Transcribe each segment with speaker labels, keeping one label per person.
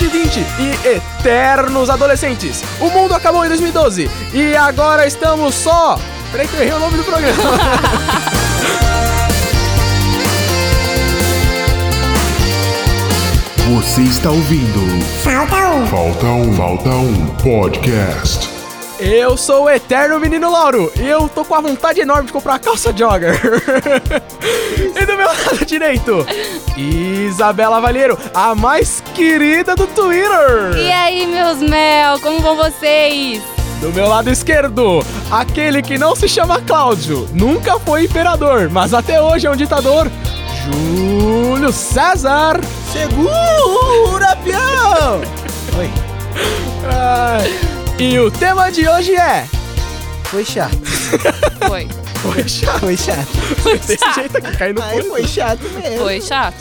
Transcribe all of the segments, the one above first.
Speaker 1: 40 anos, idosos de 20 e eternos adolescentes. O mundo acabou em 2012 e agora estamos só. Peraí que eu errei o nome do programa.
Speaker 2: Você está ouvindo
Speaker 3: Falta um.
Speaker 2: Falta um, Falta um Podcast.
Speaker 1: Eu sou o eterno menino Lauro e eu tô com a vontade enorme de comprar uma calça jogger. e do meu lado direito, Isabela Valheiro, a mais querida do Twitter.
Speaker 4: E aí, meus mel, como vão vocês?
Speaker 1: Do meu lado esquerdo, aquele que não se chama Cláudio, nunca foi imperador, mas até hoje é um ditador, Júlio César.
Speaker 5: Segura, peão! Oi.
Speaker 1: Ai, E o tema de hoje é.
Speaker 5: Foi chato.
Speaker 4: Foi.
Speaker 1: Foi chato.
Speaker 5: Foi chato.
Speaker 1: Desse jeito aqui, caindo no
Speaker 5: Aí foi chato mesmo.
Speaker 4: Foi chato.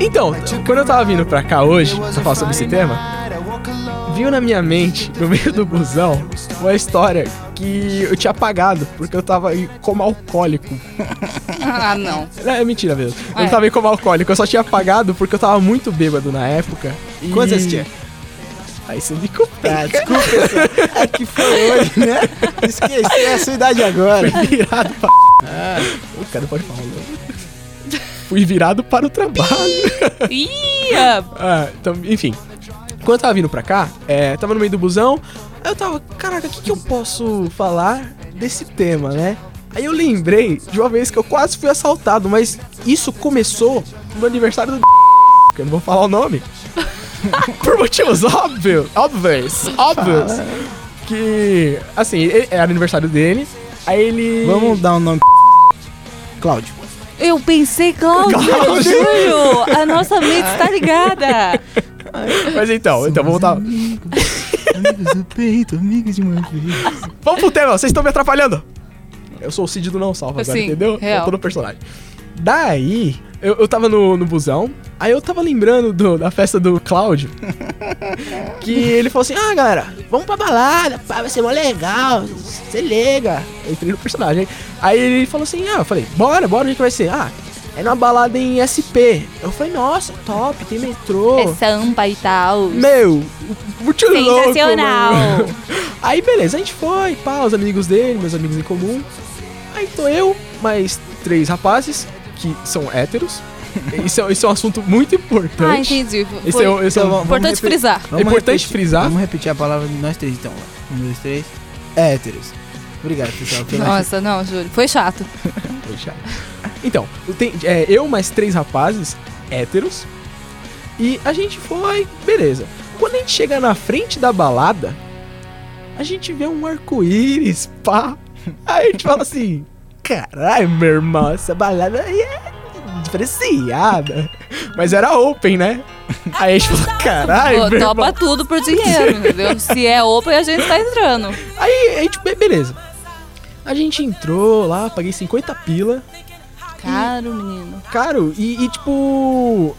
Speaker 1: Então, quando eu tava vindo pra cá hoje, pra falar sobre esse tema, viu na minha mente, no meio do busão, uma história que eu tinha apagado, porque eu tava aí como alcoólico.
Speaker 4: Ah, não.
Speaker 1: É, é mentira mesmo. Eu não
Speaker 4: É.
Speaker 1: tava aí como alcoólico, eu só tinha apagado porque eu tava muito bêbado na época. E...
Speaker 5: Quantos você tinha?
Speaker 1: Aí você me complica.
Speaker 5: Ah, desculpa, pessoal. É que foi hoje, né? Esqueci a sua idade agora.
Speaker 1: Fui virado pra...
Speaker 5: Ah,
Speaker 1: O cara pode falar o nome. Fui virado para o trabalho.
Speaker 4: Ia!
Speaker 1: Ah, então, enfim. Quando eu tava vindo pra cá, é, tava no meio do busão, eu tava, caraca, o que, que eu posso falar desse tema, né? Aí eu lembrei de uma vez que eu quase fui assaltado, mas isso começou no aniversário do que eu não vou falar o nome. Por motivos óbvios, óbvios, óbvios. Que, assim, era aniversário dele, aí ele...
Speaker 5: vamos dar um nome. Cláudio.
Speaker 4: Eu pensei, Cláudio,
Speaker 1: Cláudio.
Speaker 4: Júlio, a nossa mente está ligada.
Speaker 1: Mas então, então vamos voltar.
Speaker 5: Amigos do peito, amigos de uma vez.
Speaker 1: Vamos pro tema, vocês estão me atrapalhando. Eu sou o Cid do Não Salva agora,
Speaker 4: Sim,
Speaker 1: entendeu?
Speaker 4: real.
Speaker 1: Eu tô no personagem. Daí, eu, eu tava no, no busão, aí eu tava lembrando do- da festa do Cláudio. que ele falou assim: Ah, galera, vamos pra balada, pá, vai ser mó legal, você liga. Eu entrei no personagem. Aí ele falou assim: Ah, eu falei, bora, bora, onde que vai ser? Ah, é numa balada em SP. Eu falei, nossa, top, tem metrô.
Speaker 4: É samba e tal.
Speaker 1: Meu, muito louco.
Speaker 4: Sensacional.
Speaker 1: mano. Aí beleza, a gente foi, pá, os amigos dele, meus amigos em comum. Aí tô eu, mais três rapazes, que são héteros. Isso é, isso é um assunto muito importante.
Speaker 4: Ah, entendi. Foi
Speaker 1: é, é um-
Speaker 5: Então, vamos
Speaker 4: importante
Speaker 5: repetir.
Speaker 4: frisar.
Speaker 1: É importante frisar.
Speaker 5: Vamos repetir a palavra de nós três então. Um, dois, três. Héteros. Obrigado, pessoal.
Speaker 4: Nossa, não, Júlio. Foi chato.
Speaker 1: Poxa. Então, tem, é, eu mais três rapazes héteros. E a gente foi, beleza. Quando a gente chega na frente da balada, a gente vê um arco-íris, pá. Aí a gente fala assim: caralho, meu irmão, essa balada aí é diferenciada. Mas era open, né? Aí a gente falou: caralho,
Speaker 4: Pô, topa tudo por dinheiro, entendeu? Se é open, a gente tá entrando.
Speaker 1: Aí a gente, be- beleza. A gente entrou lá, paguei 50 pila.
Speaker 4: Caro, menino.
Speaker 1: caro e, e, tipo.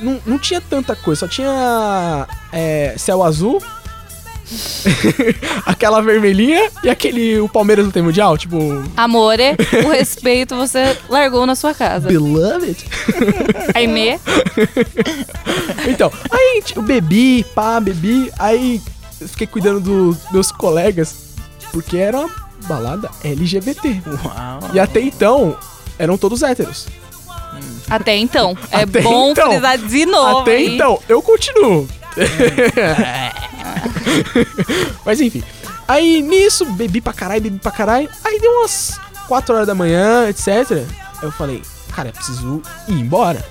Speaker 1: Não, não tinha tanta coisa, só tinha é, céu azul, aquela vermelhinha e aquele. O Palmeiras não tem mundial, tipo.
Speaker 4: Amore, o respeito você largou na sua casa.
Speaker 1: Beloved?
Speaker 4: Aimee,
Speaker 1: Então, aí tipo, eu bebi, pá, bebi, aí eu fiquei cuidando dos meus colegas, porque era uma balada LGBT.
Speaker 5: Uau.
Speaker 1: E até então, eram todos héteros.
Speaker 4: até então. É
Speaker 1: Até
Speaker 4: bom
Speaker 1: então.
Speaker 4: frisar de novo.
Speaker 1: Até
Speaker 4: hein?
Speaker 1: então, eu continuo. Mas enfim. Aí nisso, bebi pra caralho, bebi pra caralho. Aí deu umas 4 horas da manhã, etc. Eu falei, cara, eu preciso ir embora.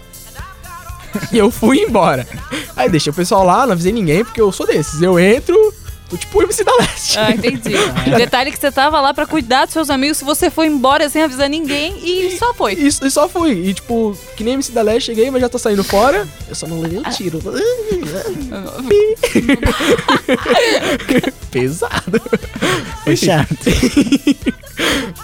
Speaker 1: e eu fui embora. Aí deixei o pessoal lá, não avisei ninguém, porque eu sou desses. Eu entro, tipo o MC da Leste.
Speaker 4: Ah, entendi. Detalhe que você tava lá pra cuidar dos seus amigos se você foi embora sem avisar ninguém e só foi.
Speaker 1: E, e só fui. E tipo, que nem MC da Leste, cheguei, mas já tô saindo fora. Eu só não levei um tiro. Pesado.
Speaker 5: Foi
Speaker 1: Enfim.
Speaker 5: chato.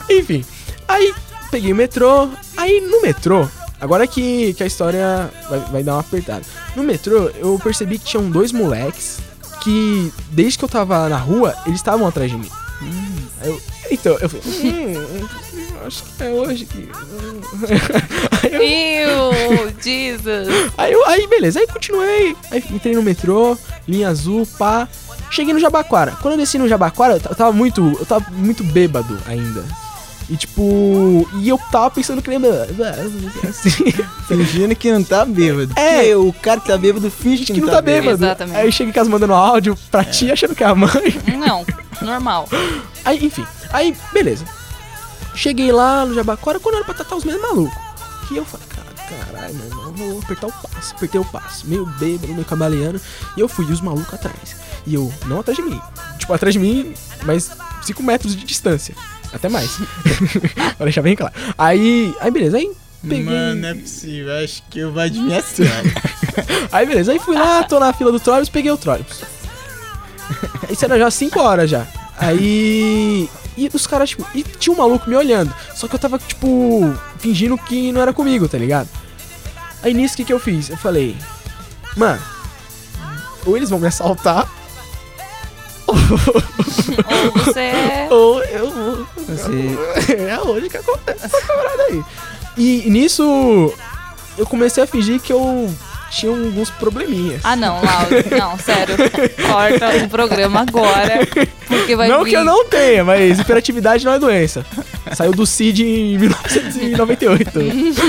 Speaker 1: Enfim, aí peguei o metrô. Aí no metrô, agora que, que a história vai, vai dar uma apertada. No metrô, eu percebi que tinham dois moleques que desde que eu tava na rua, eles estavam atrás de mim. Aí eu, então, eu falei, hum, acho que é hoje que. aí, eu,
Speaker 4: Jesus.
Speaker 1: aí, eu- aí, beleza, aí continuei. Aí entrei no metrô, linha azul, pá. Cheguei no Jabaquara. Quando eu desci no Jabaquara, eu tava muito. Eu tava muito bêbado ainda. E tipo. E eu tava pensando que nem. Assim.
Speaker 5: Fingindo que não tá bêbado.
Speaker 1: É.
Speaker 5: Porque o cara que tá bêbado finge que,
Speaker 1: que não tá bêbado.
Speaker 4: Exatamente.
Speaker 1: Aí cheguei em casa mandando áudio pra ti, achando que é a mãe.
Speaker 4: Não, normal.
Speaker 1: Aí, enfim. Aí, beleza. Cheguei lá no Jabaquara, quando era pra tratar os mesmos malucos. Que eu falei, cara, caralho, meu irmão, vou apertar o passo. Apertei o passo, meio bêbado, meio cambaleando. E eu fui, e os malucos atrás. E eu, não atrás de mim. Tipo, atrás de mim, mas 5 metros de distância. Até mais. pra deixar bem claro. Aí, aí beleza, aí peguei...
Speaker 5: Mano, não é possível. Acho que eu vou adivinhar.
Speaker 1: Aí beleza, aí fui lá, tô na fila do trólebus, peguei o trólebus. Isso era já 5 horas já. Aí. E os caras, tipo, e tinha um maluco me olhando. Só que eu tava, tipo, fingindo que não era comigo, tá ligado? Aí nisso, o que que eu fiz? Eu falei, mano, ou eles vão me assaltar,
Speaker 4: Ou você é.
Speaker 1: ou eu vou.
Speaker 5: Você...
Speaker 1: é hoje que acontece essa parada aí. E nisso, eu comecei a fingir que eu tinha alguns probleminhas.
Speaker 4: Ah, não, Lauro. Não, sério. Corta o programa agora. Porque vai
Speaker 1: não
Speaker 4: vir.
Speaker 1: que eu não tenha, mas hiperatividade não é doença. Saiu do CID em 1998.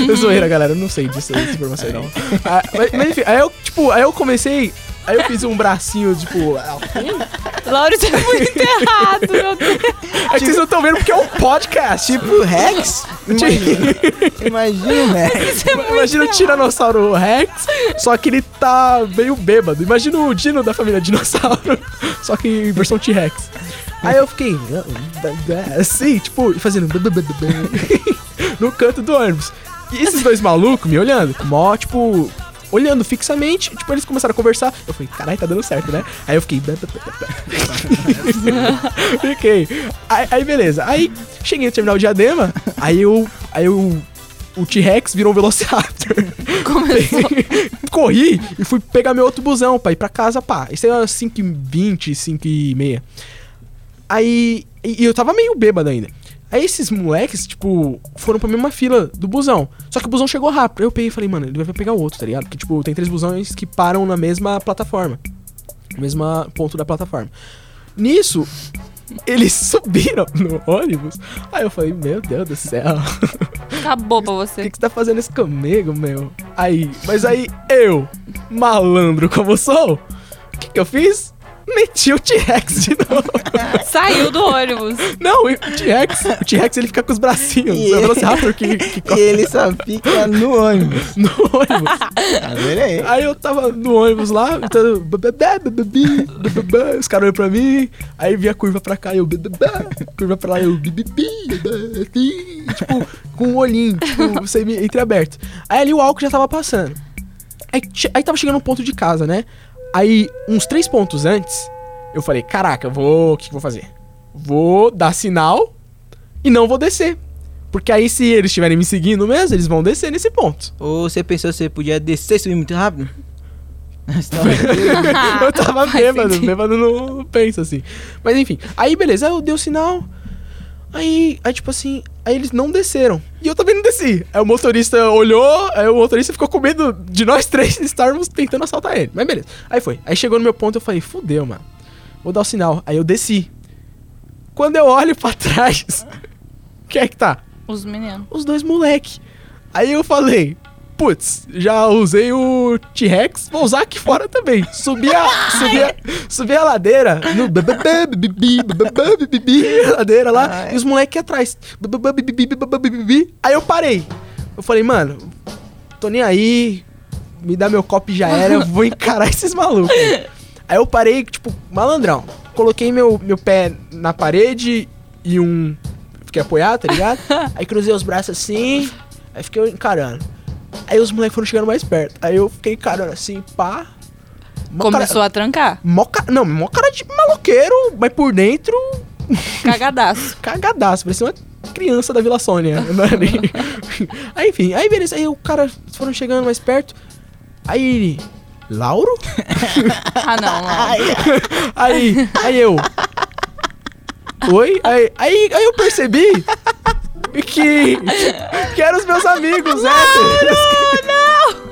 Speaker 1: Eu zoeira, galera. Eu não sei disso, dessa informação aí, não. Ah, mas, mas enfim, aí eu, tipo, aí eu comecei. Aí eu fiz um bracinho, tipo.
Speaker 4: Lauro, isso é muito errado, meu Deus.
Speaker 1: É que vocês não estão vendo porque é um podcast. Tipo,
Speaker 5: Tipo Rex? Imagina, imagina o Rex.
Speaker 4: É
Speaker 1: imagina o. Tiranossauro Rex, só que ele tá meio bêbado. Imagina o Dino da família Dinossauro, só que em versão T-Rex. Aí eu fiquei assim, tipo, fazendo no canto do ônibus. E esses dois malucos me olhando, mó, tipo, olhando fixamente, tipo, eles começaram a conversar. Eu falei, caralho, tá dando certo, né? Aí eu fiquei. Fiquei. Aí, aí, beleza. Aí cheguei no terminal de Diadema, aí eu. Aí eu. O T-Rex virou um Velociraptor.
Speaker 4: Começou.
Speaker 1: Corri e fui pegar meu outro busão pra ir pra casa, pá. Isso era 5h20, 5h30. Aí. E e eu tava meio bêbado ainda. Aí esses moleques, tipo, foram pra mesma fila do busão. Só que o busão chegou rápido. Aí eu peguei e falei, mano, ele vai pegar o outro, tá ligado? Porque, tipo, tem três busões que param na mesma plataforma. No mesmo ponto da plataforma. Nisso, eles subiram no ônibus. Aí eu falei, meu Deus do céu.
Speaker 4: Acabou pra
Speaker 1: O
Speaker 4: você.
Speaker 1: que, que você tá fazendo isso comigo, meu? Aí, mas aí eu, malandro como sou, o que, que eu fiz? Meti o T-Rex de novo.
Speaker 4: Saiu do ônibus.
Speaker 1: Não, o T-Rex, o T-Rex ele fica com os bracinhos.
Speaker 5: E
Speaker 1: É o Velociraptor que, que
Speaker 5: E ele só fica no ônibus.
Speaker 1: no ônibus.
Speaker 5: Tá vendo aí?
Speaker 1: Aí eu tava no ônibus lá, então, os caras olham pra mim, aí vinha a curva pra cá, eu bababá, curva pra lá, eu bibibi, babati, tipo, com um olhinho, tipo, semi entreaberto. Aí ali o álcool já tava passando. Aí, aí tava chegando um ponto de casa, né? Aí, uns três pontos antes, eu falei, caraca, eu vou. O que, que eu vou fazer? Vou dar sinal e não vou descer. Porque aí, se eles estiverem me seguindo mesmo, eles vão descer nesse ponto.
Speaker 5: Ou você pensou que você podia descer e subir muito rápido?
Speaker 1: Eu tava bêbado, bêbado não, não pensa assim. Mas enfim, aí beleza, eu dei o sinal. Aí, aí, tipo assim, aí eles não desceram. E eu também não desci. Aí o motorista olhou, aí o motorista ficou com medo de nós três estarmos tentando assaltar ele. Mas beleza. Aí foi. Aí chegou no meu ponto, eu falei, fudeu, mano. Vou dar o sinal. Aí eu desci. Quando eu olho pra trás, quem é que tá?
Speaker 4: Os meninos.
Speaker 1: os dois moleque. Aí eu falei, putz, já usei o T-Rex, vou usar aqui fora também. Subi a, subi a, subi a ladeira, no ladeira lá,
Speaker 5: Ai.
Speaker 1: e os moleque atrás. Aí eu parei. Eu falei, mano, tô nem aí, me dá meu copo e já era, eu vou encarar esses malucos. Aí eu parei, tipo, malandrão. Coloquei meu, meu pé na parede e um. Fiquei apoiado, tá ligado? Aí cruzei os braços assim, aí fiquei encarando. Aí os moleques foram chegando mais perto. Aí eu fiquei encarando assim, pá.
Speaker 4: Começou a trancar.
Speaker 1: Cara, mó Não, mó cara de maloqueiro, mas por dentro,
Speaker 4: Cagadaço.
Speaker 1: cagadaço. Parecia uma criança da Vila Sônia. Nem- aí, enfim, aí beleza. Aí o cara foram chegando mais perto. Aí ele. Lauro?
Speaker 4: Ah, não, não.
Speaker 1: Aí, aí eu. Oi? Aí, aí, aí eu percebi que, que eram os meus amigos héteros. Não, não!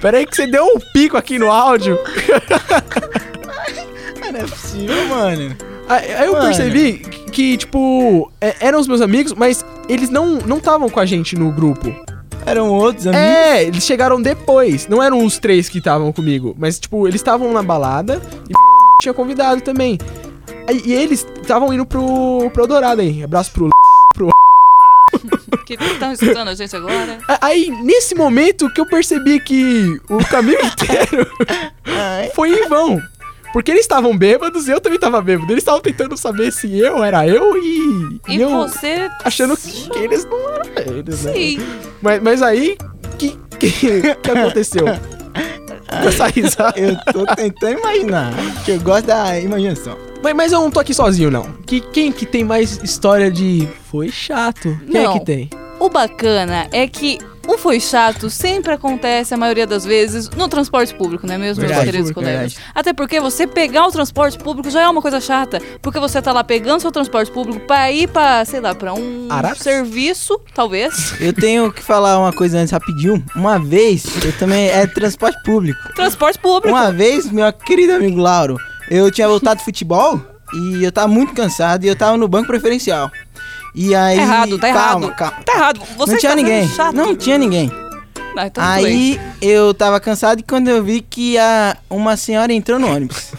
Speaker 1: Peraí que você deu um pico aqui no áudio.
Speaker 5: Não é possível, mano.
Speaker 1: Aí, aí eu
Speaker 5: Mano.
Speaker 1: percebi que, tipo, é- eram os meus amigos, mas eles não não estavam com a gente no grupo.
Speaker 5: Eram outros amigos.
Speaker 1: É, eles chegaram depois. Não eram os três que estavam comigo, mas, tipo, eles estavam na balada e tinha convidado também. E eles estavam indo pro, pro Dourado aí. Abraço pro
Speaker 4: Que estão escutando a gente agora.
Speaker 1: Aí, nesse momento que eu percebi que o caminho inteiro foi em vão. Porque eles estavam bêbados e eu também tava bêbado. Eles estavam tentando saber se eu era eu e,
Speaker 4: E
Speaker 1: eu
Speaker 4: você.
Speaker 1: achando que eles não eram eles, né?
Speaker 4: Sim.
Speaker 1: Mas, mas aí, que, que, que aconteceu? Com essa risada.
Speaker 5: Eu tô tentando imaginar. Que eu gosto da imaginação.
Speaker 1: Mas, mas eu não tô aqui sozinho, não. Que, quem que tem mais história de foi chato? Quem
Speaker 4: Não.
Speaker 1: é que tem?
Speaker 4: O bacana é que o foi chato sempre acontece, a maioria das vezes, no transporte público, não é mesmo, meus
Speaker 5: Verdade,
Speaker 4: queridos
Speaker 5: público,
Speaker 4: colegas?
Speaker 5: verdade.
Speaker 4: Até porque você pegar o transporte público já é uma coisa chata. Porque você tá lá pegando seu transporte público pra ir pra, sei lá, pra um serviço, talvez.
Speaker 5: Eu tenho que falar uma coisa antes rapidinho. Uma vez, eu também é transporte público.
Speaker 4: Transporte público.
Speaker 5: Uma vez, meu querido amigo Lauro, eu tinha voltado do futebol e eu tava muito cansado e eu tava no banco preferencial. E aí.
Speaker 4: Errado, tá
Speaker 5: calma,
Speaker 4: errado.
Speaker 5: Calma.
Speaker 4: Tá errado. Você
Speaker 5: não tinha
Speaker 4: sendo
Speaker 5: ninguém.
Speaker 4: Chato.
Speaker 5: Não tinha ninguém.
Speaker 4: Ah, então.
Speaker 5: Aí eu tava cansado e quando eu vi que a, uma senhora entrou no ônibus.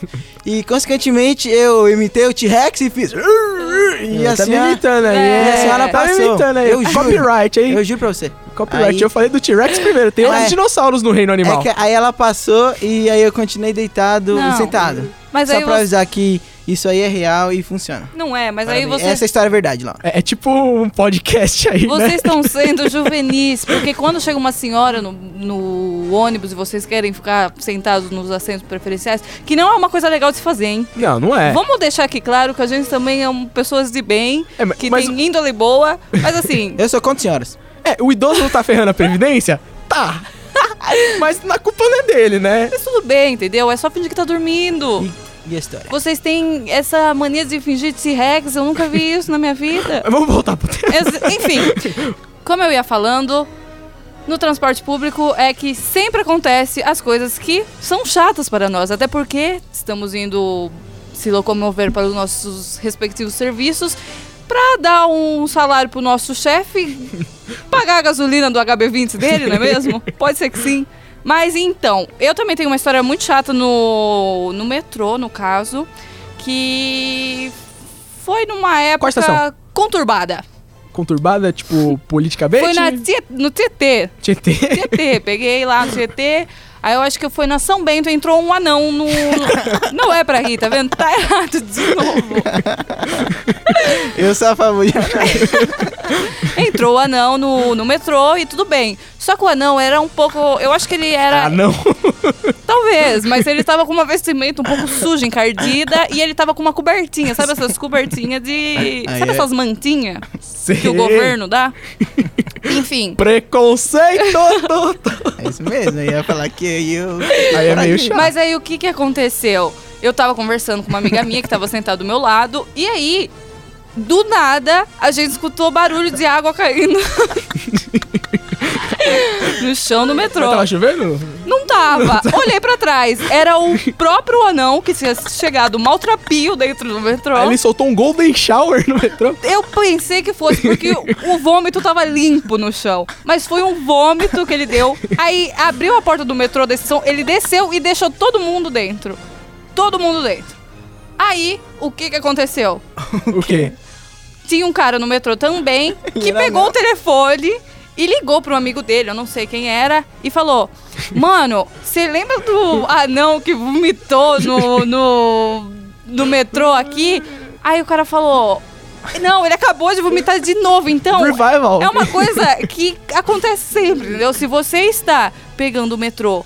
Speaker 5: e consequentemente eu imitei o T-Rex e fiz. E
Speaker 1: É,
Speaker 5: a
Speaker 1: tá me
Speaker 5: senhora.
Speaker 1: imitando aí.
Speaker 4: É.
Speaker 1: hein?
Speaker 4: E a senhora
Speaker 1: tá
Speaker 5: passou.
Speaker 1: imitando aí.
Speaker 5: Eu juro.
Speaker 1: Copyright, hein?
Speaker 5: Eu juro pra você.
Speaker 1: Copyright.
Speaker 5: Aí-
Speaker 1: Eu falei do T-Rex primeiro. Tem
Speaker 5: É.
Speaker 1: outros dinossauros no reino animal.
Speaker 5: É que aí ela passou e aí eu continuei deitado
Speaker 4: Não.
Speaker 5: e sentado.
Speaker 4: Mas
Speaker 5: Só
Speaker 4: aí
Speaker 5: pra
Speaker 4: você...
Speaker 5: avisar que isso aí é real e funciona.
Speaker 4: Não é, mas aí
Speaker 5: Parabéns.
Speaker 4: você...
Speaker 5: Essa história é verdade, lá.
Speaker 1: É, é tipo um podcast aí,
Speaker 4: Vocês
Speaker 1: né?
Speaker 4: estão sendo juvenis, porque quando chega uma senhora no, no ônibus e vocês querem ficar sentados nos assentos preferenciais, que não é uma coisa legal de se fazer, hein?
Speaker 1: Não, não é.
Speaker 4: Vamos deixar aqui claro que a gente também é um- pessoas de bem,
Speaker 1: É, mas-
Speaker 4: que
Speaker 1: mas-
Speaker 4: tem índole boa, mas assim,
Speaker 5: Eu sou contra senhoras.
Speaker 1: É, o idoso não tá ferrando a Previdência? Tá. Mas na culpa não é dele, né?
Speaker 4: mas tudo bem, entendeu? É só fingir que tá dormindo.
Speaker 5: E, e a história?
Speaker 4: Vocês têm essa mania de fingir T-Rex, eu nunca vi isso na minha vida.
Speaker 1: Vamos voltar pro tema.
Speaker 4: Enfim, como eu ia falando, no transporte público é que sempre acontece as coisas que são chatas para nós, até porque estamos indo se locomover para os nossos respectivos serviços para dar um salário pro nosso chefe, pagar a gasolina do HB20 dele, não é mesmo? Pode ser que sim. Mas então, eu também tenho uma história muito chata no, no metrô, no caso, que foi numa época conturbada.
Speaker 1: Conturbada, tipo, politicamente?
Speaker 4: Foi na, no TT.
Speaker 1: TT.
Speaker 4: TT, peguei lá no TT. Aí eu acho que foi na São Bento, entrou um anão no. Não é pra rir, tá vendo? Tá errado de novo.
Speaker 5: Eu sou a favor de...
Speaker 4: Entrou o anão no, no metrô e tudo bem. Só que o anão era um pouco. Eu acho que ele era.
Speaker 1: Ah, não.
Speaker 4: Talvez, mas ele tava com uma vestimenta um pouco suja, encardida, e ele tava com uma cobertinha, sabe essas cobertinhas de. Sabe
Speaker 5: é-
Speaker 4: essas mantinhas
Speaker 1: Sei.
Speaker 4: que o governo dá? Enfim.
Speaker 1: Preconceito!
Speaker 5: É isso mesmo, eu ia falar que eu...
Speaker 1: Aí é meio chato.
Speaker 4: Mas aí o que que aconteceu? Eu tava conversando com uma amiga minha que tava sentada do meu lado, e aí, do nada, a gente escutou barulho de água caindo. no chão do metrô.
Speaker 1: Mas tava chovendo?
Speaker 4: Não tava. Olhei pra trás. Era o próprio anão que tinha chegado maltrapio dentro do metrô.
Speaker 1: Aí ele soltou um golden shower no metrô.
Speaker 4: Eu pensei que fosse porque o vômito tava limpo no chão. Mas foi um vômito que ele deu. Aí abriu a porta do metrô da estação, ele desceu e deixou todo mundo dentro. Todo mundo dentro. Aí, o que que aconteceu?
Speaker 1: O quê?
Speaker 4: Tinha um cara no metrô também que pegou
Speaker 5: não.
Speaker 4: o telefone e ligou pro amigo dele, eu não sei quem era, e falou: Mano, você lembra do anão que vomitou no, no, no metrô aqui? Aí o cara falou: Não, ele acabou de vomitar de novo, então.
Speaker 1: Revival.
Speaker 4: É uma coisa que acontece sempre, entendeu? Se você está pegando o metrô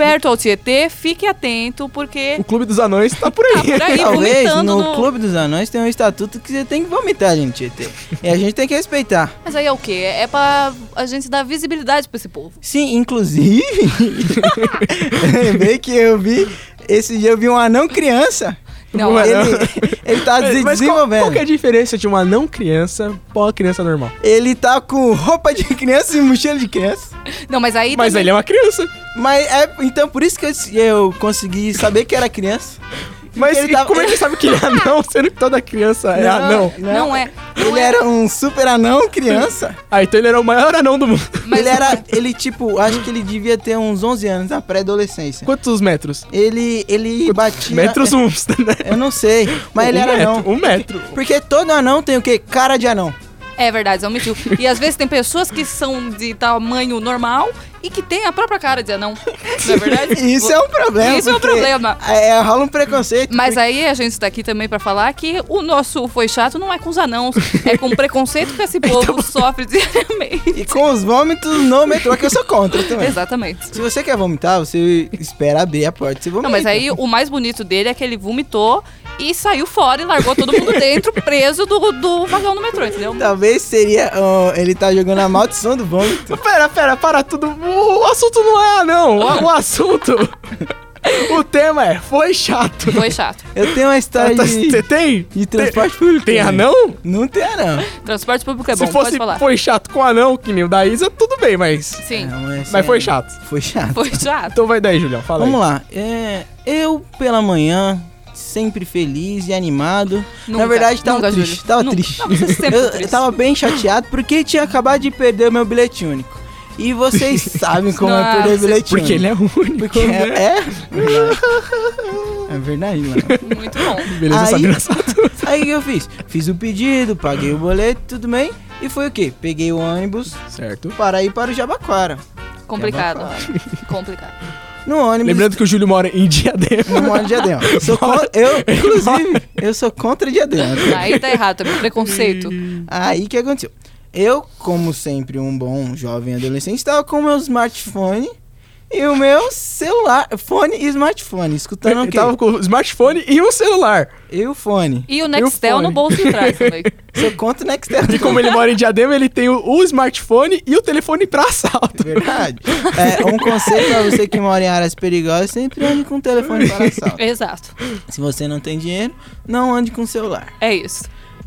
Speaker 4: perto ao Tietê, fique atento, porque
Speaker 1: O Clube dos Anões tá por aí.
Speaker 4: Tá por aí.
Speaker 5: Talvez no,
Speaker 4: no-
Speaker 5: Clube dos Anões tenha um estatuto que você tem que vomitar, gente. Tietê. E a gente tem que respeitar.
Speaker 4: Mas aí é o quê? É pra a gente dar visibilidade pra esse povo.
Speaker 5: Sim, inclusive, lembrei que eu vi, esse dia eu vi um anão criança.
Speaker 4: Não,
Speaker 5: Ele, ele tá se
Speaker 1: Mas qual,
Speaker 5: desenvolvendo.
Speaker 1: qual que é a diferença de uma não criança pra uma criança normal?
Speaker 5: Ele tá com roupa de criança e mochila de criança.
Speaker 4: Não, mas aí.
Speaker 1: Mas
Speaker 4: também-
Speaker 1: ele é uma criança.
Speaker 5: Mas é, então por isso que eu, eu consegui saber que era criança.
Speaker 1: Mas
Speaker 5: Ele tava-
Speaker 1: como é que sabe que ele é anão, sendo que toda criança é anão?
Speaker 4: Não é. Não
Speaker 5: Ele
Speaker 4: é.
Speaker 5: era um super anão criança.
Speaker 1: Ah, então ele era o maior anão do mundo.
Speaker 4: Mas
Speaker 5: Ele era, ele tipo, acho que ele devia ter uns 11 anos, na pré-adolescência.
Speaker 1: Quantos metros?
Speaker 5: Ele, ele batia...
Speaker 1: Metros uns, né?
Speaker 5: Eu não sei, mas ele
Speaker 1: um
Speaker 5: era
Speaker 1: metro,
Speaker 5: anão.
Speaker 1: Um metro.
Speaker 5: Porque todo anão tem o quê? Cara de anão.
Speaker 4: É verdade, você omitiu. E às vezes tem pessoas que são de tamanho normal e que tem a própria cara de anão. Não é verdade?
Speaker 5: Isso é um problema.
Speaker 4: Isso é um
Speaker 5: porque
Speaker 4: problema.
Speaker 5: É, rola um preconceito.
Speaker 4: Mas aí a gente está aqui também pra falar que o nosso foi chato não é com os anãos, é com o preconceito que esse
Speaker 5: Então
Speaker 4: povo sofre diariamente.
Speaker 5: E com os vômitos no metrô, que eu sou contra também.
Speaker 4: Exatamente.
Speaker 5: Se você quer vomitar, você espera abrir a porta e você vomita.
Speaker 4: Não, mas aí o mais bonito dele é que ele vomitou e saiu fora e largou todo mundo dentro, preso do, do vagão do metrô, entendeu?
Speaker 5: Talvez seria... ó, ele tá jogando a maldição do vômito.
Speaker 1: Pera, pera, para tudo. O, o assunto não é anão. O, o assunto. O tema é foi chato.
Speaker 4: Foi chato.
Speaker 5: Eu tenho uma história
Speaker 1: Tá-
Speaker 5: de,
Speaker 1: Você tem?
Speaker 5: de transporte público.
Speaker 1: Tem anão?
Speaker 5: Não tem anão.
Speaker 4: Transporte público é bom,
Speaker 1: Se fosse
Speaker 4: pode falar.
Speaker 1: foi chato com anão, que nem o da Isa, tudo bem, mas.
Speaker 4: Sim,
Speaker 5: Não,
Speaker 1: Mas foi
Speaker 5: é-
Speaker 1: chato.
Speaker 5: Foi chato.
Speaker 4: foi chato.
Speaker 1: Então vai daí, Julião. Fala
Speaker 5: Vamos
Speaker 1: aí.
Speaker 5: lá. É, eu, pela manhã, sempre feliz e animado.
Speaker 4: Nunca,
Speaker 5: Na verdade, tava
Speaker 4: nunca,
Speaker 5: triste.
Speaker 4: Júlio.
Speaker 5: Tava
Speaker 4: Nunca.
Speaker 5: triste.
Speaker 4: Não,
Speaker 5: eu,
Speaker 4: triste.
Speaker 5: eu tava bem chateado porque tinha acabado de perder o meu bilhete único. E vocês sabem como é perder bilhete
Speaker 1: Porque ele é único.
Speaker 5: Porque
Speaker 1: né?
Speaker 5: é, é. É verdade, mano.
Speaker 4: Muito bom.
Speaker 1: Beleza,
Speaker 5: Aí-
Speaker 1: Sato.
Speaker 5: Aí o que eu fiz? Fiz o pedido, paguei o boleto, tudo bem. E foi o quê? Peguei o ônibus
Speaker 1: Certo.
Speaker 5: para ir para o Jabaquara.
Speaker 4: Complicado. Complicado.
Speaker 5: No ônibus.
Speaker 1: Lembrando que o Júlio mora em Diadema.
Speaker 5: No moro de Diadema. Eu, sou con- eu, inclusive, eu sou contra Diadema.
Speaker 4: Aí tá errado também. Preconceito.
Speaker 5: Aí o que aconteceu? Eu, como sempre, um bom jovem adolescente, estava com o meu smartphone e o meu celular. Fone e smartphone. Escutando o
Speaker 1: Ele
Speaker 5: quê?
Speaker 1: tava com o smartphone e um celular.
Speaker 5: E o fone.
Speaker 4: E o Nextel
Speaker 1: fone?
Speaker 4: no bolso de trás também.
Speaker 5: Sou contra o Nextel.
Speaker 1: E como ele mora em Diadema, ele tem o, o smartphone e o telefone pra assalto.
Speaker 5: Verdade. É, um conselho pra você que mora em áreas perigosas, sempre ande com o telefone para assalto.
Speaker 4: Exato.
Speaker 5: Se você não tem dinheiro, não ande com o celular.
Speaker 4: É isso.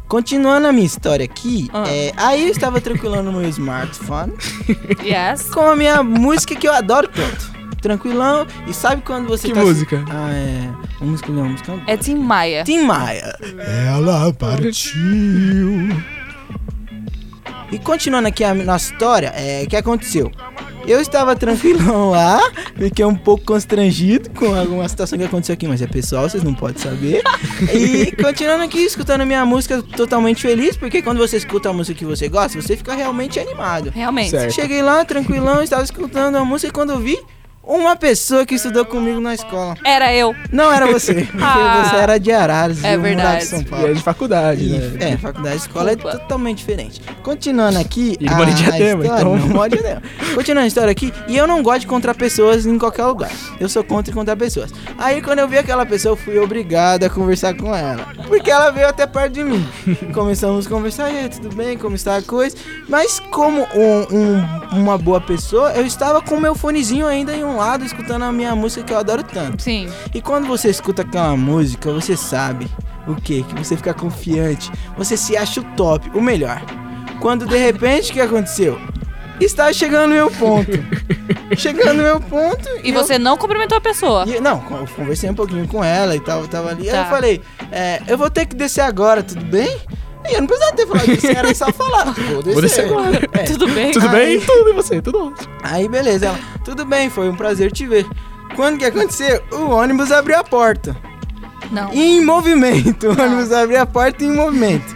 Speaker 5: Continuando a minha história aqui,
Speaker 4: Ah.
Speaker 5: é, aí eu estava tranquilão no meu smartphone
Speaker 4: Yes.
Speaker 5: com a minha música que eu adoro tanto. Tranquilão, e sabe quando você
Speaker 1: Que
Speaker 5: tá...
Speaker 1: música?
Speaker 5: Ah, é... Uma música, uma música...
Speaker 4: É Tim Maia.
Speaker 5: Tim Maia.
Speaker 2: Ela partiu.
Speaker 5: E continuando aqui a nossa história, é, o que aconteceu? Eu estava tranquilão lá, fiquei um pouco constrangido com alguma situação que aconteceu aqui, mas é pessoal, vocês não podem saber. E continuando aqui, escutando minha música totalmente feliz, porque quando você escuta a música que você gosta, você fica realmente animado.
Speaker 4: Realmente.
Speaker 1: Certo.
Speaker 5: Cheguei lá, tranquilão, estava escutando a música e quando eu vi, uma pessoa que estudou comigo na escola.
Speaker 4: Era eu.
Speaker 5: Não era você, porque
Speaker 4: Ah.
Speaker 5: você era de Araras,
Speaker 4: É verdade.
Speaker 5: em São
Speaker 1: E
Speaker 5: Paulo.
Speaker 1: é de faculdade,
Speaker 5: E,
Speaker 1: né?
Speaker 5: é, faculdade e escola
Speaker 4: Desculpa.
Speaker 5: é totalmente diferente. Continuando aqui.
Speaker 1: Ele mora Diadema,
Speaker 5: história,
Speaker 1: então.
Speaker 5: Não mora. Continuando a história aqui, e eu não gosto de encontrar pessoas em qualquer lugar. Eu sou contra encontrar pessoas. Aí quando eu vi aquela pessoa, eu fui obrigado a conversar com ela. Porque ela veio até perto de mim. Começamos a conversar, e aí, tudo bem, como está a coisa. Mas como um- um- uma boa pessoa, eu estava com o meu fonezinho ainda em um lado, escutando a minha música que eu adoro tanto.
Speaker 4: Sim.
Speaker 5: E quando você escuta aquela música, você sabe o que? Que você fica confiante, você se acha o top, o melhor. Quando de repente o que aconteceu? Está chegando meu ponto. chegando meu ponto.
Speaker 4: E
Speaker 5: eu-
Speaker 4: você não cumprimentou a pessoa.
Speaker 5: e- não, eu conversei um pouquinho com ela e tal, tava ali. Aí
Speaker 4: Tá.
Speaker 5: eu falei, é, eu vou ter que descer agora, tudo bem? E eu não precisava ter falado isso, era só falar. Vou descer.
Speaker 1: Vou descer agora.
Speaker 5: É.
Speaker 4: Tudo bem?
Speaker 1: Tudo bem?
Speaker 5: Aí-
Speaker 1: Tudo e você? Tudo ótimo.
Speaker 5: Aí beleza, ela, tudo bem, foi um prazer te ver. Quando que aconteceu? O ônibus abriu a porta.
Speaker 4: Não.
Speaker 5: em movimento. O ônibus abriu a porta em movimento.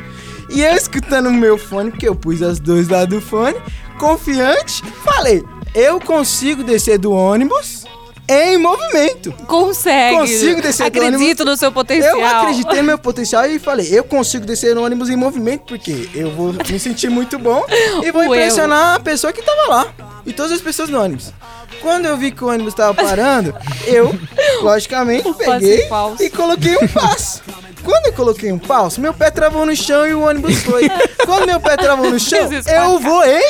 Speaker 5: E eu escutando o meu fone, porque eu pus as duas lá do fone, confiante, falei: eu consigo descer do ônibus em movimento.
Speaker 4: Consegue.
Speaker 5: Consigo descer do
Speaker 4: Acredito
Speaker 5: ônibus.
Speaker 4: no seu potencial.
Speaker 5: Eu acreditei no meu potencial e falei: eu consigo descer no ônibus em movimento, porque eu vou me sentir muito bom e vou
Speaker 4: O
Speaker 5: impressionar a pessoa que tava lá. E todas as pessoas no ônibus. Quando eu vi que o ônibus tava parando, eu, logicamente, peguei e coloquei um passo. Quando eu coloquei um passo, meu pé travou no chão e o ônibus foi. Quando meu pé travou no chão, eu voei.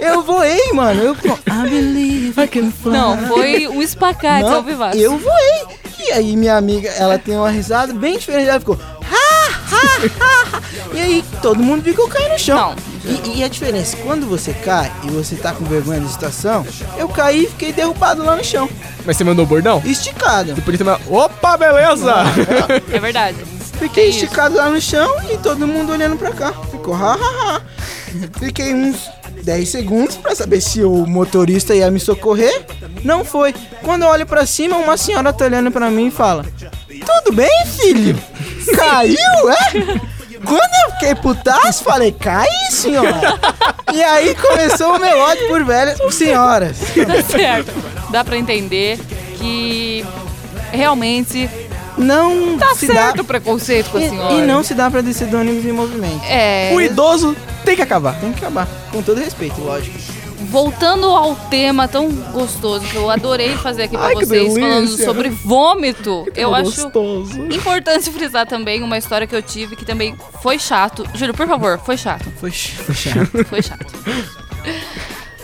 Speaker 5: Eu voei, mano. Eu, I believe I can fly.
Speaker 4: Não, foi um espacate
Speaker 5: Não,
Speaker 4: ao vivaço.
Speaker 5: eu voei. E aí minha amiga, ela tem uma risada bem diferente. Ela ficou... Ha, ha, ha, ha. E aí todo mundo viu que eu caí no chão.
Speaker 4: Não.
Speaker 5: E, e a diferença, quando você cai e você tá com vergonha da situação, eu caí e fiquei derrubado lá no chão.
Speaker 1: Mas você mandou o bordão?
Speaker 5: Esticado.
Speaker 1: Podia ter mandado, Opa, beleza!
Speaker 4: É verdade.
Speaker 5: Fiquei
Speaker 4: Isso.
Speaker 5: esticado lá no chão e todo mundo olhando pra cá. Ficou ha, ha, ha. Fiquei uns 10 segundos pra saber se o motorista ia me socorrer. Não foi. Quando eu olho pra cima, uma senhora tá olhando pra mim e fala: Tudo bem, filho? Caiu, é? Quando eu fiquei putaço, falei, cai, senhora. E aí começou o meu ódio por velhas senhoras.
Speaker 4: Tá certo. Dá pra entender que realmente
Speaker 5: Não
Speaker 4: tá
Speaker 5: se
Speaker 4: certo
Speaker 5: dá.
Speaker 4: o preconceito com a
Speaker 5: E,
Speaker 4: senhora.
Speaker 5: e não se dá pra descer do ônibus em movimento.
Speaker 4: É.
Speaker 1: O idoso tem que acabar.
Speaker 5: Tem que acabar. Com todo respeito, lógico.
Speaker 4: Voltando ao tema tão gostoso que eu adorei fazer aqui pra
Speaker 1: Ai, que
Speaker 4: vocês, falando sobre vômito, eu acho
Speaker 1: gostoso.
Speaker 4: importante frisar também uma história que eu tive que também foi chato. Júlio, por favor, foi chato.
Speaker 5: Foi, ch- foi chato.
Speaker 4: Foi chato.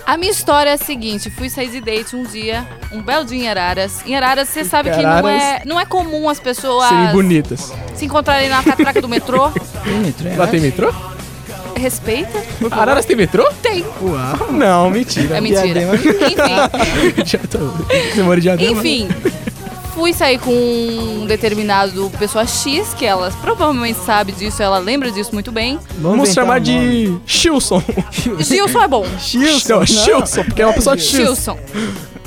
Speaker 4: A minha história é a seguinte, fui sair de date um dia, um belo dia em Araras. Em Araras, você sabe que não é, não é comum as pessoas
Speaker 1: Serem bonitas.
Speaker 4: se encontrarem na catraca do metrô.
Speaker 5: Tem metrô, é,
Speaker 1: Lá tem metrô?
Speaker 4: Respeita.
Speaker 1: Araras tem metrô?
Speaker 4: Tem.
Speaker 5: Uau.
Speaker 1: Não, mentira.
Speaker 4: É mentira.
Speaker 5: Diadema.
Speaker 4: Enfim,
Speaker 1: Já tô- Você mora diadema?
Speaker 4: enfim. Fui sair com um determinado pessoa X, que ela provavelmente sabe disso, ela lembra disso muito bem.
Speaker 1: Vamos
Speaker 5: inventar
Speaker 1: chamar
Speaker 5: um
Speaker 1: de. Chilson.
Speaker 4: Gilson é bom.
Speaker 1: Chilson. Chilson, porque é uma pessoa Chilson.
Speaker 4: Gilson.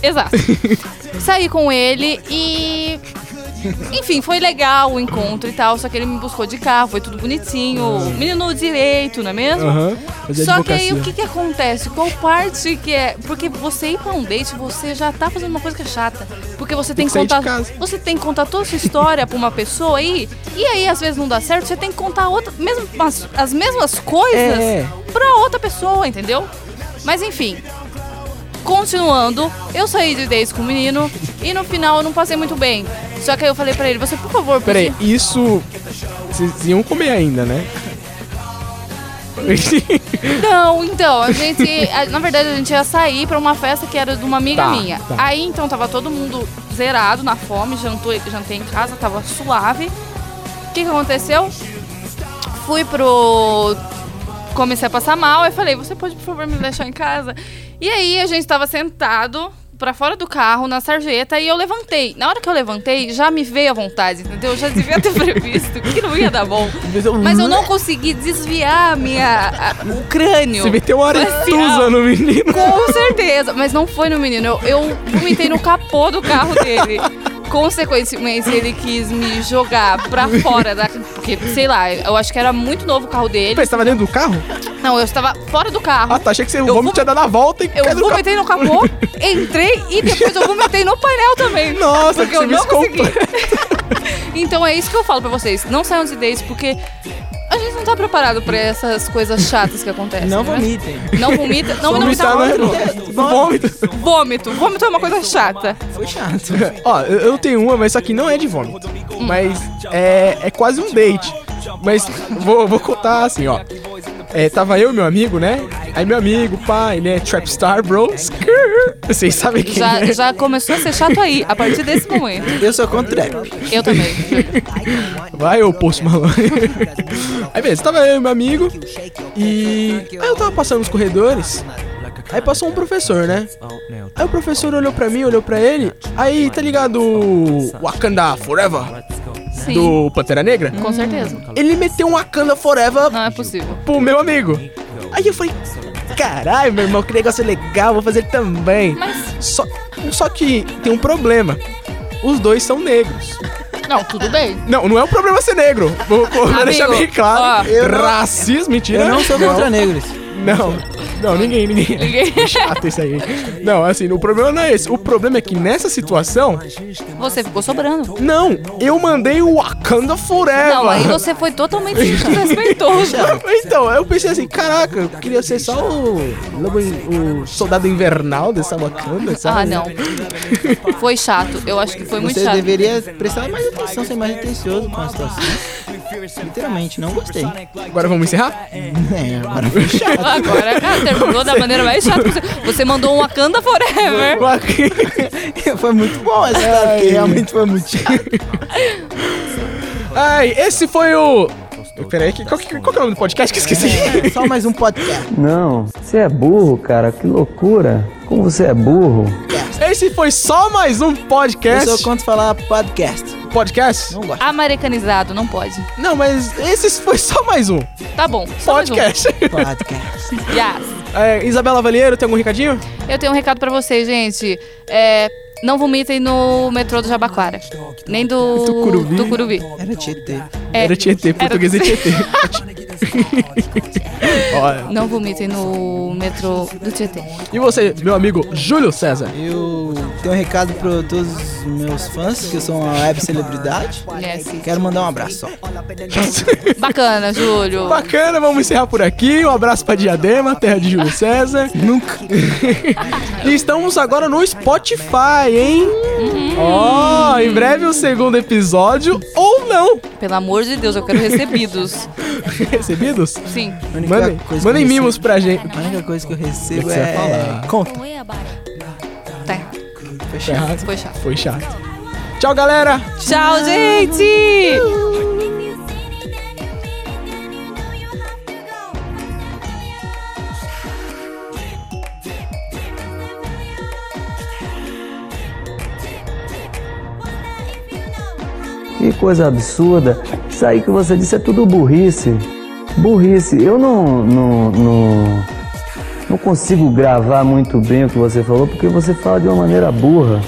Speaker 4: Exato. Saí com ele e. Enfim, foi legal o encontro e tal, só que ele me buscou de carro, foi tudo bonitinho. Menino direito, não é mesmo?
Speaker 1: Aham. Fazer
Speaker 4: Só que aí o que que acontece? Qual parte que é. Porque você ir pra um date, você já tá fazendo uma coisa que é chata. Porque você tem,
Speaker 1: Tem que
Speaker 4: contar. Você tem que contar toda a sua história pra uma pessoa aí. E aí, às vezes, não dá certo, você tem que contar outra, mesmo, as, as mesmas coisas
Speaker 5: É.
Speaker 4: pra outra pessoa, entendeu? Mas enfim. Continuando, eu saí de date com o menino e no final eu não passei muito bem. Só que aí eu falei pra ele, você por favor,
Speaker 1: Peraí,
Speaker 4: podia-
Speaker 1: isso. Vocês iam comer ainda, né?
Speaker 4: Não, então, a gente. a- na verdade, a gente ia sair pra uma festa que era de uma amiga
Speaker 1: Tá,
Speaker 4: minha.
Speaker 1: tá.
Speaker 4: Aí então tava todo mundo zerado na fome, jantou, jantei em casa, tava suave. O que, que aconteceu? Fui pro. Comecei a passar mal, aí falei, você pode, por favor, me deixar em casa? E aí a gente tava sentado pra fora do carro, na sarjeta, e eu levantei. Na hora que eu levantei, já me veio a vontade, entendeu? Eu já devia ter previsto que não ia dar bom. Mas eu não consegui desviar minha, a- o crânio.
Speaker 1: Você meteu uma aretusa no menino.
Speaker 4: Com certeza, mas não foi no menino. Eu, eu vomitei no capô do carro dele. Consequentemente, ele quis me jogar pra fora da. Porque, sei lá, eu acho que era muito novo o carro dele.
Speaker 1: Peraí, você tava dentro do carro?
Speaker 4: Não, eu estava fora do carro.
Speaker 1: Ah, tá. Achei que você
Speaker 4: Eu vou-
Speaker 1: tinha dado a volta e
Speaker 4: Eu vomitei no capô, entrei e depois eu vomitei no painel também.
Speaker 1: Nossa,
Speaker 4: porque
Speaker 1: que
Speaker 4: eu não consegui. então é isso que eu falo pra vocês. Não saiam de dates porque a gente não tá preparado pra essas coisas chatas que acontecem.
Speaker 5: Não
Speaker 4: né?
Speaker 5: vomitem.
Speaker 4: Não vomita. Não, não
Speaker 1: Vomitar não é
Speaker 4: vomita.
Speaker 1: Vômito.
Speaker 4: Vômito. Vômito é uma coisa chata.
Speaker 5: Foi chato.
Speaker 1: Ó, eu eu tenho uma, mas isso aqui não é de vômito. Mas é, é quase um date. Mas vou, vou contar assim, ó. É, tava eu e meu amigo, né? Aí meu amigo, pá, ele é Trapstar, bro. Skrrr. Vocês sabem quem
Speaker 4: Já,
Speaker 1: é.
Speaker 4: já começou a ser chato aí, a partir desse momento.
Speaker 5: Eu sou contra trap.
Speaker 4: Eu também.
Speaker 1: Vai, ô Post Malone. Aí beleza, tava eu e meu amigo. E aí eu tava passando nos corredores. Aí passou um professor, né? Aí o professor olhou pra mim, olhou pra ele. Aí, tá ligado o Wakanda Forever?
Speaker 4: Sim,
Speaker 1: Do Pantera Negra?
Speaker 4: com certeza.
Speaker 1: Ele meteu um Wakanda Forever
Speaker 4: Não é possível.
Speaker 1: pro meu amigo. Aí eu falei, caralho, meu irmão, que negócio legal, vou fazer também.
Speaker 4: Mas,
Speaker 1: Só, só que tem um problema. Os dois são negros.
Speaker 4: não, tudo bem.
Speaker 1: Não, não é um problema ser negro. Vou, vou
Speaker 4: Amigo,
Speaker 1: deixar bem claro.
Speaker 4: ó,
Speaker 5: eu não-
Speaker 1: Racismo, mentira.
Speaker 5: Eu não sou contra negros.
Speaker 1: Não. Não, ninguém, ninguém.
Speaker 4: Ninguém.
Speaker 1: Chato isso aí. Não, assim, o problema não é esse. O problema é que nessa situação,
Speaker 4: Você ficou sobrando.
Speaker 1: não, eu mandei o Wakanda Forever.
Speaker 4: Não, aí você foi totalmente desrespeitoso.
Speaker 1: Então, eu pensei assim, caraca, eu queria ser só o, o soldado invernal dessa Wakanda, sabe?
Speaker 4: Ah, não. Foi chato. Eu acho que foi muito
Speaker 5: Você
Speaker 4: chato.
Speaker 5: deveria prestar mais atenção, ser mais atencioso com a situação. Literalmente, não gostei.
Speaker 1: Agora vamos encerrar?
Speaker 5: É, agora foi chato.
Speaker 4: Agora, cara, terminou da maneira mais chata possível. Você mandou um Wakanda Forever.
Speaker 5: foi muito bom essa porque realmente foi muito chato.
Speaker 1: Ai, esse foi o... Peraí, que- qual, que- qual que é o nome do podcast que eu esqueci?
Speaker 5: É, só mais um podcast.
Speaker 3: Não, você é burro, cara, que loucura. Como você é burro.
Speaker 1: Esse foi só mais um
Speaker 5: Eu
Speaker 1: podcast.
Speaker 5: só conto falar podcast.
Speaker 1: Podcast?
Speaker 5: Não gosto.
Speaker 4: Americanizado, não pode.
Speaker 1: Não, mas esse foi só mais um
Speaker 4: Tá bom. só mais um.
Speaker 1: podcast.
Speaker 5: Podcast.
Speaker 4: Yes.
Speaker 1: É, Isabela Valheiro, tem algum recadinho?
Speaker 4: Eu tenho um recado pra vocês, gente. É, não vomitem no metrô do Jabaquara. Nem do
Speaker 1: Tucuruvi.
Speaker 4: Tucuruvi.
Speaker 5: Era Tietê.
Speaker 4: É,
Speaker 1: Era Tietê, português é Tietê. Olha.
Speaker 4: Não vomitem no metrô do Tietê.
Speaker 1: E você, meu amigo Júlio César?
Speaker 5: Eu tenho um recado para todos os meus fãs, que eu sou uma web celebridade.
Speaker 4: Yes.
Speaker 5: Quero mandar um abraço só.
Speaker 4: Bacana, Júlio.
Speaker 1: Bacana, vamos encerrar por aqui. Um abraço pra Diadema, terra de Júlio César.
Speaker 5: Nunca.
Speaker 1: E estamos agora no Spotify, hein? Ó, em breve o segundo episódio, ou não.
Speaker 4: Pelo amor de Deus, eu quero recebidos.
Speaker 1: Recebidos?
Speaker 4: Sim.
Speaker 1: Mandem, mandem mimos
Speaker 5: recebo-
Speaker 1: pra gente.
Speaker 5: A única coisa que eu recebo
Speaker 1: que
Speaker 5: é
Speaker 1: falar?
Speaker 5: conta.
Speaker 4: Tá errado.
Speaker 1: Foi chato.
Speaker 4: Foi chato.
Speaker 1: Foi chato. Tchau, galera.
Speaker 4: Tchau, gente!
Speaker 3: Que coisa absurda. Isso aí que você disse é tudo burrice. Burrice. Eu não, não, não, não consigo gravar muito bem o que você falou porque você fala de uma maneira burra.